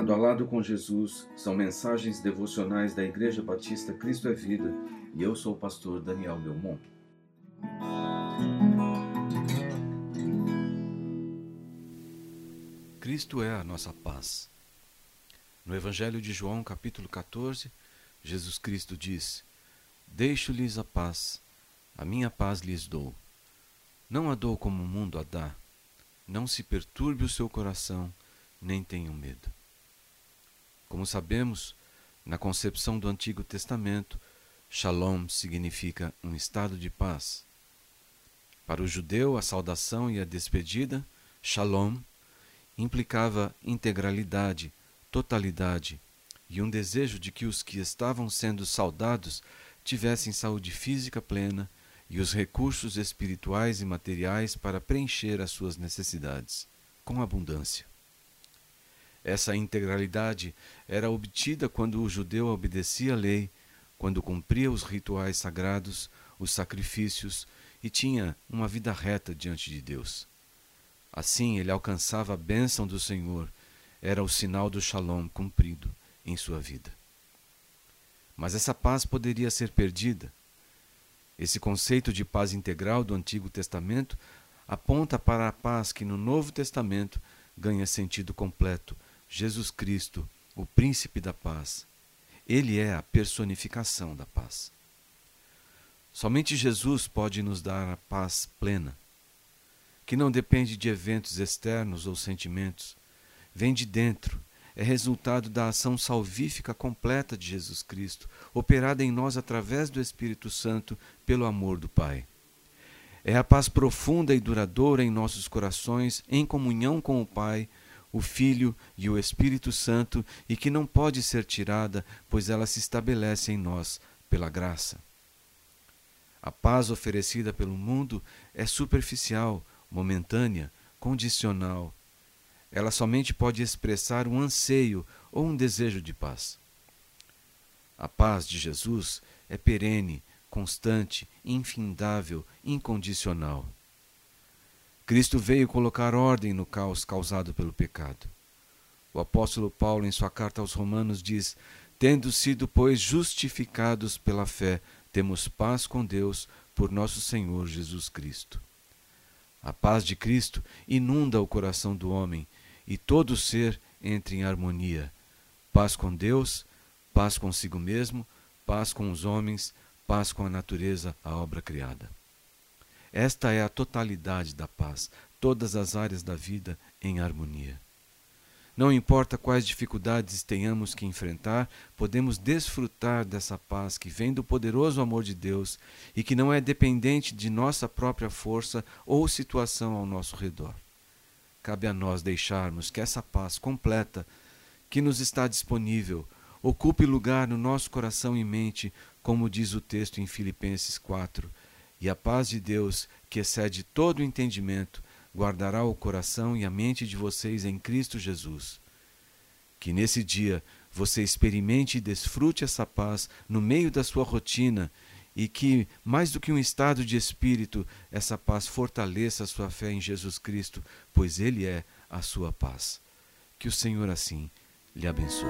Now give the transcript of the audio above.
Lado a Lado com Jesus são mensagens devocionais da Igreja Batista Cristo é Vida e eu sou o pastor Daniel Belmont. Cristo é a nossa paz. No Evangelho de João, capítulo 14, Jesus Cristo diz: Deixo-lhes a paz, a minha paz lhes dou. Não a dou como o mundo a dá. Não se perturbe o seu coração, nem tenham medo. Como sabemos, na concepção do Antigo Testamento, Shalom significa um estado de paz. Para o judeu, a saudação e a despedida, Shalom, implicava integralidade, totalidade e um desejo de que os que estavam sendo saudados tivessem saúde física plena e os recursos espirituais e materiais para preencher as suas necessidades, com abundância. Essa integralidade era obtida quando o judeu obedecia à lei, quando cumpria os rituais sagrados, os sacrifícios e tinha uma vida reta diante de Deus. Assim ele alcançava a bênção do Senhor, era o sinal do shalom cumprido em sua vida. Mas essa paz poderia ser perdida. Esse conceito de paz integral do Antigo Testamento aponta para a paz que no Novo Testamento ganha sentido completo Jesus Cristo, o príncipe da paz. Ele é a personificação da paz. Somente Jesus pode nos dar a paz plena, que não depende de eventos externos ou sentimentos, vem de dentro, é resultado da ação salvífica completa de Jesus Cristo, operada em nós através do Espírito Santo pelo amor do Pai. É a paz profunda e duradoura em nossos corações, em comunhão com o Pai, o Filho e o Espírito Santo e que não pode ser tirada, pois ela se estabelece em nós pela graça. A paz oferecida pelo mundo é superficial, momentânea, condicional. Ela somente pode expressar um anseio ou um desejo de paz. A paz de Jesus é perene, constante, infindável, incondicional. Cristo veio colocar ordem no caos causado pelo pecado. O apóstolo Paulo, em sua carta aos Romanos, diz: Tendo sido, pois, justificados pela fé, temos paz com Deus por nosso Senhor Jesus Cristo. A paz de Cristo inunda o coração do homem e todo ser entra em harmonia. Paz com Deus, paz consigo mesmo, paz com os homens, paz com a natureza, a obra criada. Esta é a totalidade da paz, todas as áreas da vida em harmonia. Não importa quais dificuldades tenhamos que enfrentar, podemos desfrutar dessa paz que vem do poderoso amor de Deus e que não é dependente de nossa própria força ou situação ao nosso redor. Cabe a nós deixarmos que essa paz completa, que nos está disponível, ocupe lugar no nosso coração e mente, como diz o texto em Filipenses 4, e a paz de Deus, que excede todo o entendimento, guardará o coração e a mente de vocês em Cristo Jesus. Que nesse dia você experimente e desfrute essa paz no meio da sua rotina e que, mais do que um estado de espírito, essa paz fortaleça a sua fé em Jesus Cristo, pois Ele é a sua paz. Que o Senhor assim lhe abençoe.